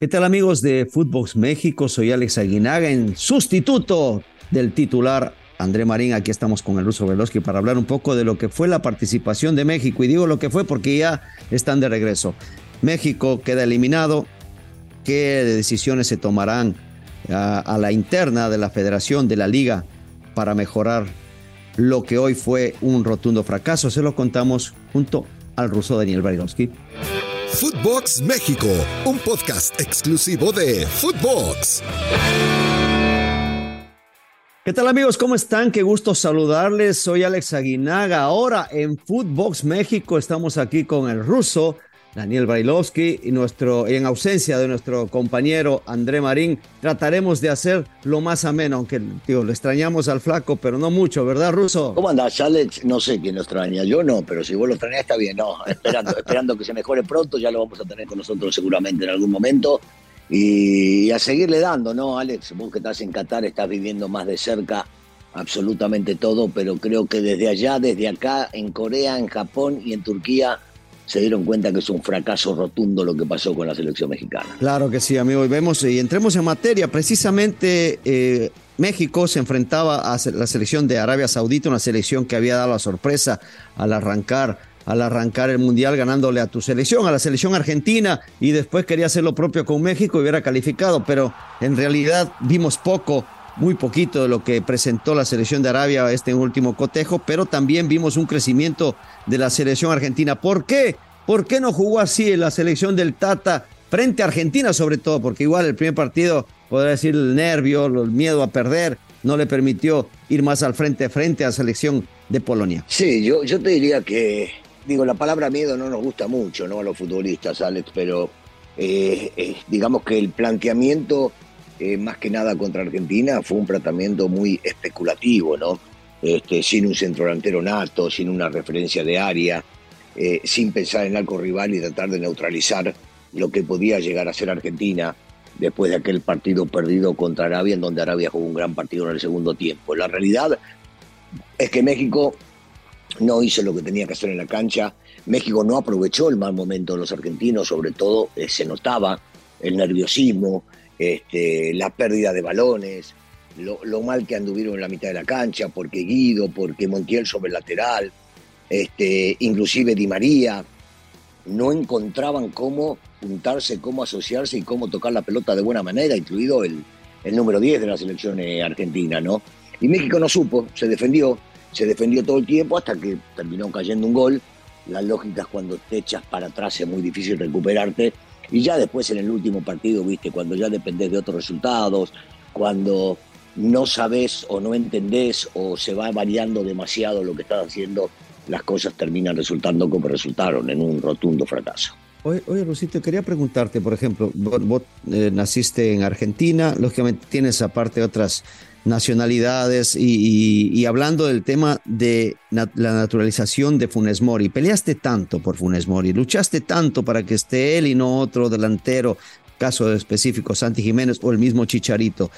¿Qué tal amigos de Footbox México? Soy Alex Aguinaga en sustituto del titular André Marín. Aquí estamos con el ruso Veloski para hablar un poco de lo que fue la participación de México. Y digo lo que fue porque ya están de regreso. México queda eliminado. ¿Qué decisiones se tomarán a, la interna de la federación, de la liga, para mejorar lo que hoy fue un rotundo fracaso? Se lo contamos junto al ruso Daniel Brailovsky. Footbox México, un podcast exclusivo de Footbox. ¿Qué tal amigos? ¿Cómo están? Qué gusto saludarles. Soy Alex Aguinaga. Ahora en Footbox México estamos aquí con el ruso Daniel Brailovsky y nuestro, en ausencia de nuestro compañero André Marín, trataremos de hacer lo más ameno, aunque digo, lo extrañamos al flaco, pero no mucho, ¿verdad, Ruso? ¿Cómo andás, Alex? No sé quién lo extraña, yo no, pero si vos lo extrañás está bien, no, esperando, esperando que se mejore pronto, ya lo vamos a tener con nosotros seguramente en algún momento. Y a seguirle dando, ¿no, Alex? Vos que estás en Qatar, estás viviendo más de cerca absolutamente todo, pero creo que desde allá, desde acá, en Corea, en Japón y en Turquía, se dieron cuenta que es un fracaso rotundo lo que pasó con la selección mexicana. Claro que sí, amigo. Y vemos, y entremos en materia. Precisamente eh, México se enfrentaba a la selección de Arabia Saudita, una selección que había dado la sorpresa al arrancar al arrancar el Mundial ganándole a tu selección, a la selección argentina, y después quería hacer lo propio con México y hubiera calificado, pero en realidad vimos poco muy poquito de lo que presentó la selección de Arabia este último cotejo, pero también vimos un crecimiento de la selección argentina. ¿Por qué? ¿Por qué no jugó así en la selección del Tata frente a Argentina sobre todo? Porque igual el primer partido, podría decir el nervio, el miedo a perder, no le permitió ir más al frente frente a la selección de Polonia. Sí, yo, yo te diría que, digo, la palabra miedo no nos gusta mucho, ¿no? A los futbolistas, Alex, pero eh, eh, digamos que el planteamiento eh, más que nada contra Argentina, fue un tratamiento muy especulativo, ¿no? Este, sin un centro delantero nato, sin una referencia de área, eh, sin pensar en algo rival y tratar de neutralizar lo que podía llegar a ser Argentina después de aquel partido perdido contra Arabia, en donde Arabia jugó un gran partido en el segundo tiempo. La realidad es que México no hizo lo que tenía que hacer en la cancha, México no aprovechó el mal momento de los argentinos, sobre todo eh, se notaba el nerviosismo, este, la pérdida de balones, lo, mal que anduvieron en la mitad de la cancha, porque Guido, porque Montiel sobre el lateral, este, inclusive Di María, no encontraban cómo juntarse, cómo asociarse y cómo tocar la pelota de buena manera, incluido el, el número 10 de la selección eh, argentina, ¿no? Y México no supo, se defendió, se defendió todo el tiempo hasta que terminó cayendo un gol. La lógica es cuando te echas para atrás es muy difícil recuperarte y ya después en el último partido, viste, cuando ya dependés de otros resultados, cuando no sabes o no entendés o se va variando demasiado lo que estás haciendo, las cosas terminan resultando como resultaron, en un rotundo fracaso. Oye, oye Rosito, quería preguntarte, por ejemplo, vos, eh, naciste en Argentina, lógicamente tienes aparte otras nacionalidades y, hablando del tema de la naturalización de Funes Mori, peleaste tanto por Funes Mori, luchaste tanto para que esté él y no otro delantero, caso específico Santi Jiménez o el mismo Chicharito.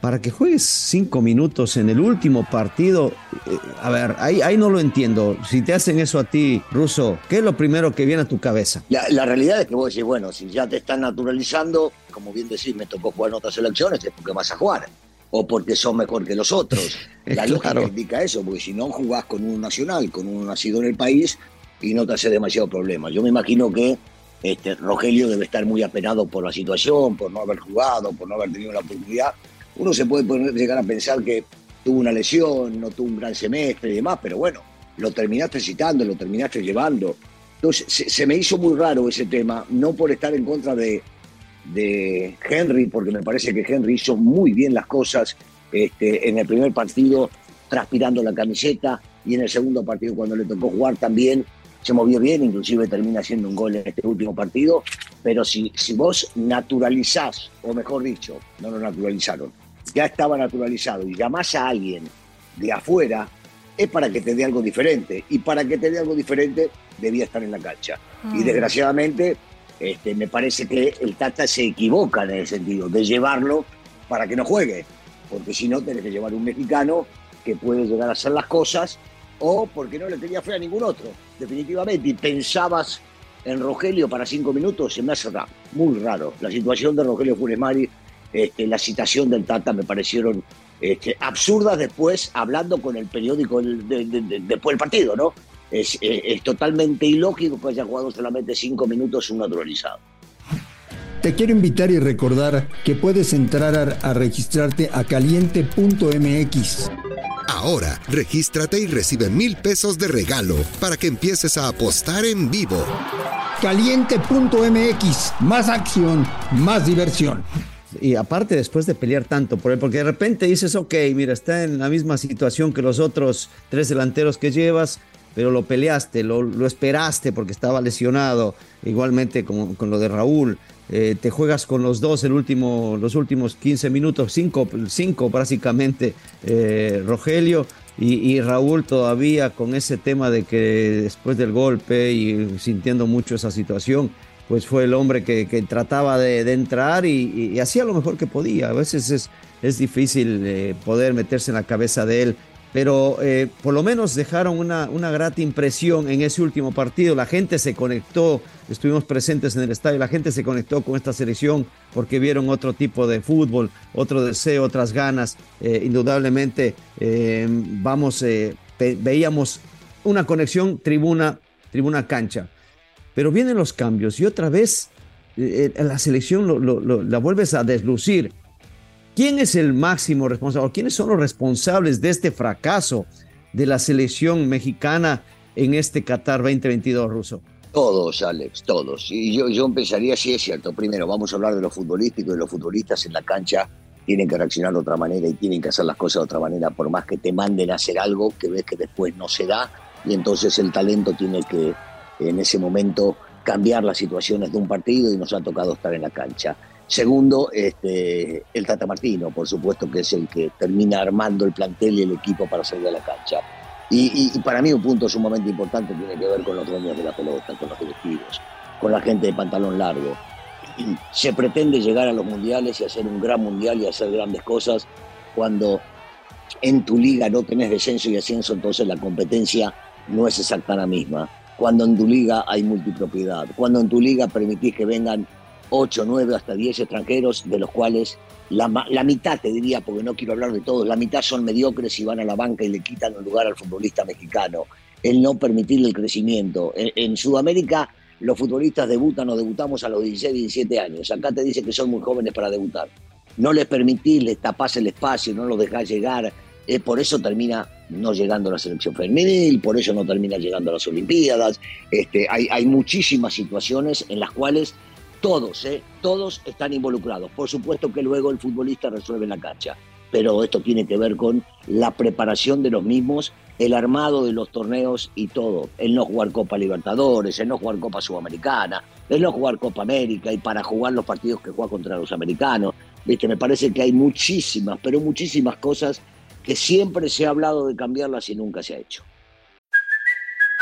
Para que juegues cinco minutos en el último partido, eh, a ver, ahí, ahí no lo entiendo. Si te hacen eso a ti, Russo, ¿qué es lo primero que viene a tu cabeza? La, la realidad es que vos decís, bueno, si ya te están naturalizando, como bien decís, me tocó jugar en otras elecciones, es porque vas a jugar o porque son mejor que los otros. La lógica indica eso, porque si no jugás con un nacional, con un nacido en el país, y no te hace demasiado problema. Yo me imagino que este, Rogelio debe estar muy apenado por la situación, por no haber jugado, por no haber tenido la oportunidad. Uno se puede llegar a pensar que tuvo una lesión, no tuvo un gran semestre y demás, pero bueno, lo terminaste citando, lo terminaste llevando. Entonces, se me hizo muy raro ese tema, no por estar en contra de, de Henry, porque me parece que Henry hizo muy bien las cosas este, en el primer partido, transpirando la camiseta, y en el segundo partido, cuando le tocó jugar también, se movió bien, inclusive termina haciendo un gol en este último partido, pero si, si vos naturalizás, o mejor dicho, no lo naturalizaron, ya estaba naturalizado y llamás a alguien de afuera, es para que te dé algo diferente. Y para que te dé algo diferente, debía estar en la cancha. Y mm. desgraciadamente, este, me parece que el Tata se equivoca en ese sentido, de llevarlo para que no juegue. Porque si no, tenés que llevar un mexicano que puede llegar a hacer las cosas, o porque no le tenía fe a ningún otro, definitivamente. Y pensabas en Rogelio para cinco minutos, se me hace raro, muy raro. La situación de Rogelio Funes este, la citación del Tata me parecieron este, absurdas después, hablando con el periódico después del partido, ¿no? Es, totalmente ilógico que haya jugado solamente cinco minutos un naturalizado. Te quiero invitar y recordar que puedes entrar a, registrarte a caliente.mx. Ahora, regístrate y recibe mil pesos de regalo para que empieces a apostar en vivo. Caliente.mx, más acción, más diversión. Y aparte después de pelear tanto por él, porque de repente dices, ok, mira, está en la misma situación que los otros tres delanteros que llevas, pero lo peleaste, lo, esperaste porque estaba lesionado, igualmente como con lo de Raúl. Eh, te juegas con los dos el último, los últimos 15 minutos, cinco, cinco básicamente, eh, Rogelio, y, y, Raúl todavía con ese tema de que después del golpe y sintiendo mucho esa situación, pues fue el hombre que, trataba de, entrar y, hacía lo mejor que podía. A veces es, es difícil eh, poder meterse en la cabeza de él, pero eh, por lo menos dejaron una, una grata impresión en ese último partido. La gente se conectó, estuvimos presentes en el estadio, la gente se conectó con esta selección porque vieron otro tipo de fútbol, otro deseo, otras ganas. Eh, indudablemente, vamos, veíamos una conexión tribuna, tribuna cancha pero vienen los cambios y otra vez eh, eh, la selección la vuelves a deslucir. ¿Quién es el máximo responsable? ¿Quiénes son los responsables de este fracaso de la selección mexicana en este Qatar 2022 ruso? Todos, Alex, todos. Y yo, yo empezaría, sí es cierto, primero vamos a hablar de lo futbolístico y los futbolistas en la cancha tienen que reaccionar de otra manera y tienen que hacer las cosas de otra manera, por más que te manden a hacer algo que ves que después no se da y entonces el talento tiene que, en ese momento cambiar las situaciones de un partido y nos ha tocado estar en la cancha. Segundo, este, el Tata Martino, por supuesto que es el que termina armando el plantel y el equipo para salir a la cancha. Y, para mí un punto sumamente importante tiene que ver con los dueños de la pelota, con los directivos, con la gente de pantalón largo. Se pretende llegar a los mundiales y hacer un gran mundial y hacer grandes cosas cuando en tu liga no tenés descenso y ascenso, entonces la competencia no es exacta la misma cuando en tu liga hay multipropiedad, cuando en tu liga permitís que vengan 8, 9, hasta 10 extranjeros, de los cuales la, mitad, te diría, porque no quiero hablar de todos, la mitad son mediocres y van a la banca y le quitan el lugar al futbolista mexicano. El no permitirle el crecimiento. En, Sudamérica los futbolistas debutan o debutamos a los 16, 17 años. Acá te dice que son muy jóvenes para debutar. No les permitís, les tapás el espacio, no los dejás llegar, eh, por eso termina no llegando a la selección femenil, por eso no termina llegando a las Olimpiadas. Este, hay, hay muchísimas situaciones en las cuales todos, eh, todos están involucrados. Por supuesto que luego el futbolista resuelve la cancha, pero esto tiene que ver con la preparación de los mismos, el armado de los torneos y todo. El no jugar Copa Libertadores, el no jugar Copa Sudamericana, el no jugar Copa América y para jugar los partidos que juega contra los americanos. ¿Viste? Me parece que hay muchísimas, pero muchísimas cosas que siempre se ha hablado de cambiarlas y nunca se ha hecho.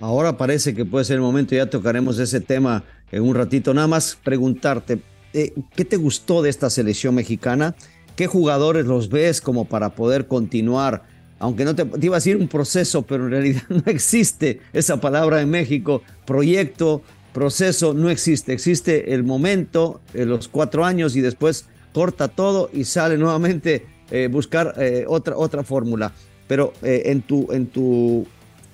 Ahora parece que puede ser el momento, ya tocaremos ese tema en un ratito. Nada más preguntarte, eh, ¿qué te gustó de esta selección mexicana? ¿Qué jugadores los ves como para poder continuar? Aunque no te, iba a decir un proceso, pero en realidad no existe esa palabra en México. Proyecto, proceso, no existe. Existe el momento, eh, los cuatro años y después corta todo y sale nuevamente eh, buscar otra, otra fórmula pero eh, en, tu, en, tu,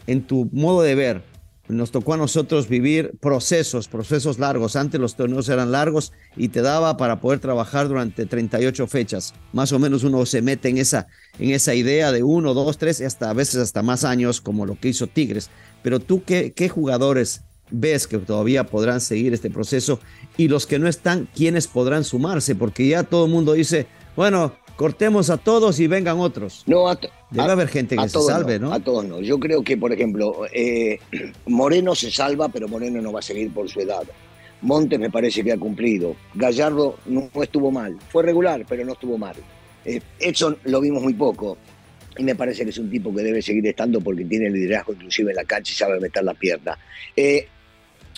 en tu modo de ver, nos tocó a nosotros vivir procesos, procesos largos. Antes los torneos eran largos y te daba para poder trabajar durante 38 fechas. Más o menos uno se mete en esa, en esa idea de uno, dos, tres, hasta a veces hasta más años, como lo que hizo Tigres. Pero tú, ¿qué, qué jugadores ves que todavía podrán seguir este proceso? Y los que no están, ¿quiénes podrán sumarse? Porque ya todo el mundo dice, bueno, cortemos a todos y vengan otros. No, a Debe haber gente que se salve, no, A todos no. Yo creo que, por ejemplo, eh, Moreno se salva, pero Moreno no va a seguir por su edad. Montes me parece que ha cumplido. Gallardo no, estuvo mal. Fue regular, pero no estuvo mal. Eh, Edson lo vimos muy poco. Y me parece que es un tipo que debe seguir estando porque tiene liderazgo inclusive en la cancha y sabe meter la pierna. Eh,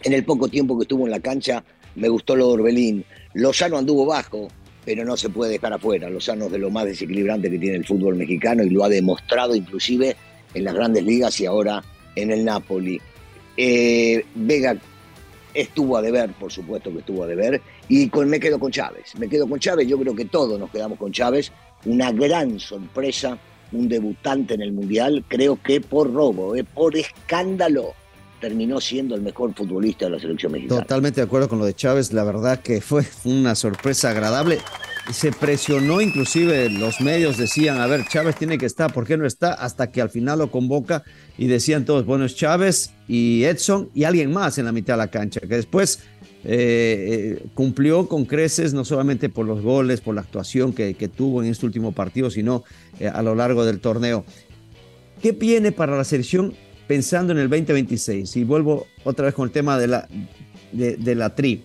en el poco tiempo que estuvo en la cancha, me gustó lo de Orbelín. Lozano anduvo bajo, pero no se puede dejar afuera. Lozano es de lo más desequilibrante que tiene el fútbol mexicano y lo ha demostrado inclusive en las grandes ligas y ahora en el Napoli. Eh, Vega estuvo a deber, por supuesto que estuvo a deber, y con, me quedo con Chávez. Me quedo con Chávez, yo creo que todos nos quedamos con Chávez. Una gran sorpresa, un debutante en el Mundial, creo que por robo, eh, por escándalo terminó siendo el mejor futbolista de la selección mexicana. Totalmente de acuerdo con lo de Chávez, la verdad que fue una sorpresa agradable. Se presionó, inclusive los medios decían, a ver, Chávez tiene que estar, ¿por qué no está? Hasta que al final lo convoca y decían todos, bueno, es Chávez y Edson y alguien más en la mitad de la cancha, que después eh, eh, cumplió con creces, no solamente por los goles, por la actuación que, tuvo en este último partido, sino eh, a lo largo del torneo. ¿Qué viene para la selección pensando en el 2026, y vuelvo otra vez con el tema de la, de, la TRI,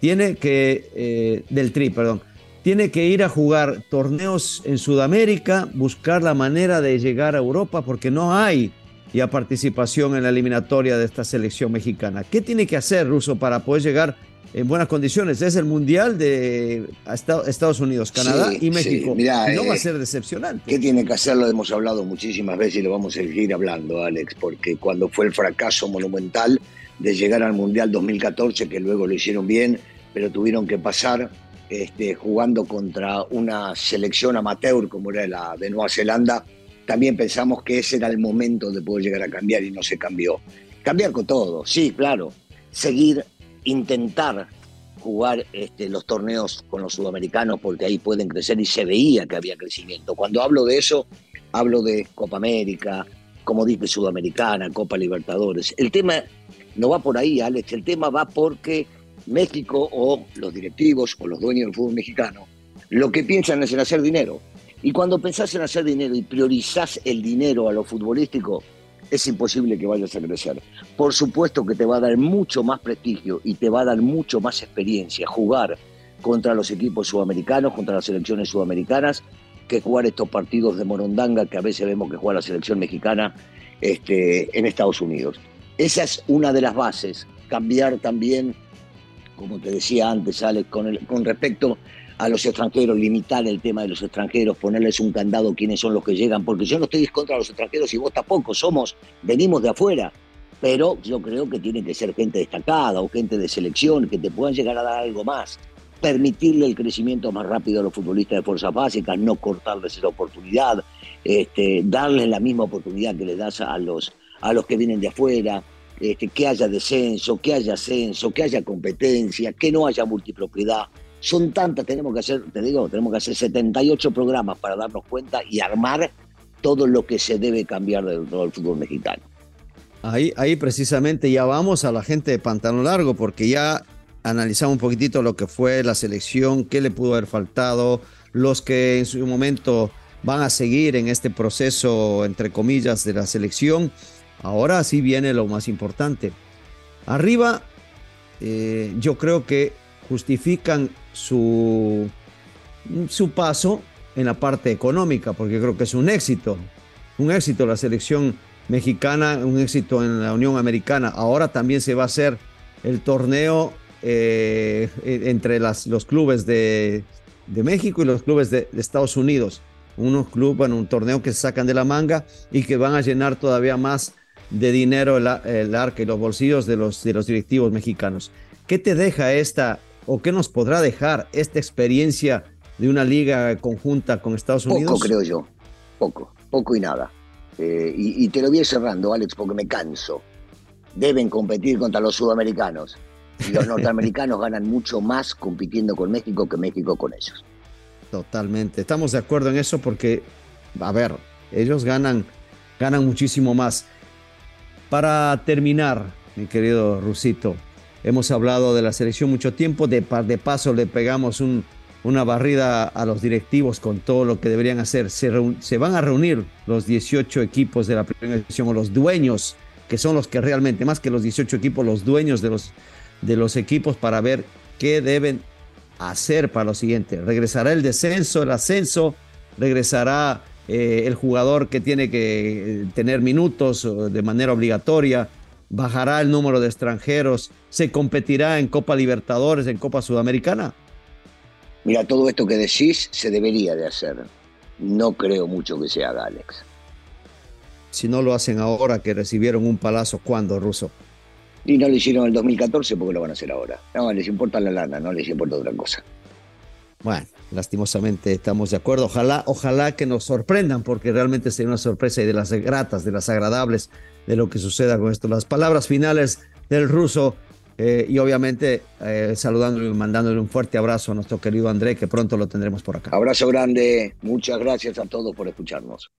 tiene que, eh, del TRI, perdón, tiene que ir a jugar torneos en Sudamérica, buscar la manera de llegar a Europa, porque no hay ya participación en la eliminatoria de esta selección mexicana. ¿Qué tiene que hacer Russo para poder llegar en buenas condiciones. Es el Mundial de Estados Unidos, Canadá y México. no va a eh, ser decepcionante. ¿Qué tiene que hacer? Lo hemos hablado muchísimas veces y lo vamos a seguir hablando, Alex, porque cuando fue el fracaso monumental de llegar al Mundial 2014, que luego lo hicieron bien, pero tuvieron que pasar este, jugando contra una selección amateur como era la de Nueva Zelanda, también pensamos que ese era el momento de poder llegar a cambiar y no se cambió. Cambiar con todo, sí, claro. Seguir intentar jugar este, los torneos con los sudamericanos porque ahí pueden crecer y se veía que había crecimiento. Cuando hablo de eso, hablo de Copa América, como dice Sudamericana, Copa Libertadores. El tema no va por ahí, Alex, el tema va porque México o los directivos o los dueños del fútbol mexicano lo que piensan es en hacer dinero. Y cuando pensás en hacer dinero y priorizás el dinero a lo futbolístico, es imposible que vayas a crecer. Por supuesto que te va a dar mucho más prestigio y te va a dar mucho más experiencia jugar contra los equipos sudamericanos, contra las selecciones sudamericanas, que jugar estos partidos de morondanga que a veces vemos que juega la selección mexicana este, en Estados Unidos. Esa es una de las bases. Cambiar también, como te decía antes, Alex, con, con respecto a los extranjeros, limitar el tema de los extranjeros, ponerles un candado quiénes son los que llegan, porque yo no estoy contra los extranjeros y vos tampoco, somos, venimos de afuera, pero yo creo que tiene que ser gente destacada o gente de selección que te puedan llegar a dar algo más, permitirle el crecimiento más rápido a los futbolistas de fuerzas básicas, no cortarles esa oportunidad, este, darles la misma oportunidad que le das a los, a los que vienen de afuera, este, que haya descenso, que haya ascenso, que haya competencia, que no haya multipropiedad. Son tantas, tenemos que hacer, te digo, tenemos que hacer 78 programas para darnos cuenta y armar todo lo que se debe cambiar dentro del fútbol mexicano. Ahí, ahí precisamente ya vamos a la gente de pantalón largo, porque ya analizamos un poquitito lo que fue la selección, qué le pudo haber faltado, los que en su momento van a seguir en este proceso, entre comillas, de la selección. Ahora sí viene lo más importante. Arriba, eh, yo creo que justifican su, su paso en la parte económica, porque creo que es un éxito, un éxito la selección mexicana, un éxito en la Unión Americana. Ahora también se va a hacer el torneo eh, entre las, los clubes de, de, México y los clubes de, Estados Unidos. Unos clubes, bueno, un torneo que se sacan de la manga y que van a llenar todavía más de dinero el, el arca y los bolsillos de los, de los directivos mexicanos. ¿Qué te deja esta, o qué nos podrá dejar esta experiencia de una liga conjunta con Estados Unidos? Poco, creo yo. Poco, poco y nada. Eh, y, te lo voy cerrando, Alex, porque me canso. deben competir contra los sudamericanos. Y los norteamericanos ganan mucho más compitiendo con México que México con ellos. Totalmente. Estamos de acuerdo en eso porque, a ver, ellos ganan, ganan muchísimo más. Para terminar, mi querido Rusito, hemos hablado de la selección mucho tiempo, de, de paso le pegamos un, una barrida a los directivos con todo lo que deberían hacer. Se, se, van a reunir los 18 equipos de la primera división o los dueños, que son los que realmente, más que los 18 equipos, los dueños de los, de los equipos para ver qué deben hacer para lo siguiente. Regresará el descenso, el ascenso, regresará eh, el jugador que tiene que eh, tener minutos de manera obligatoria, bajará el número de extranjeros, se competirá en Copa Libertadores, en Copa Sudamericana. Mira, todo esto que decís se debería de hacer. No creo mucho que se haga, Alex. Si no lo hacen ahora que recibieron un palazo, ¿cuándo, Ruso? Y no lo hicieron en el 2014, porque lo van a hacer ahora? No, les importa la lana, no les importa otra cosa. Bueno, lastimosamente estamos de acuerdo. Ojalá, ojalá que nos sorprendan, porque realmente sería una sorpresa y de las gratas, de las agradables de lo que suceda con esto. Las palabras finales del ruso eh, y obviamente eh, saludándole y mandándole un fuerte abrazo a nuestro querido André, que pronto lo tendremos por acá. Abrazo grande, muchas gracias a todos por escucharnos.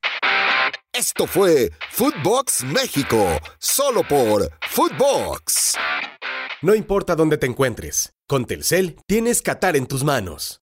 Esto fue Footbox México, solo por Footbox. No importa dónde te encuentres, con Telcel tienes Qatar en tus manos.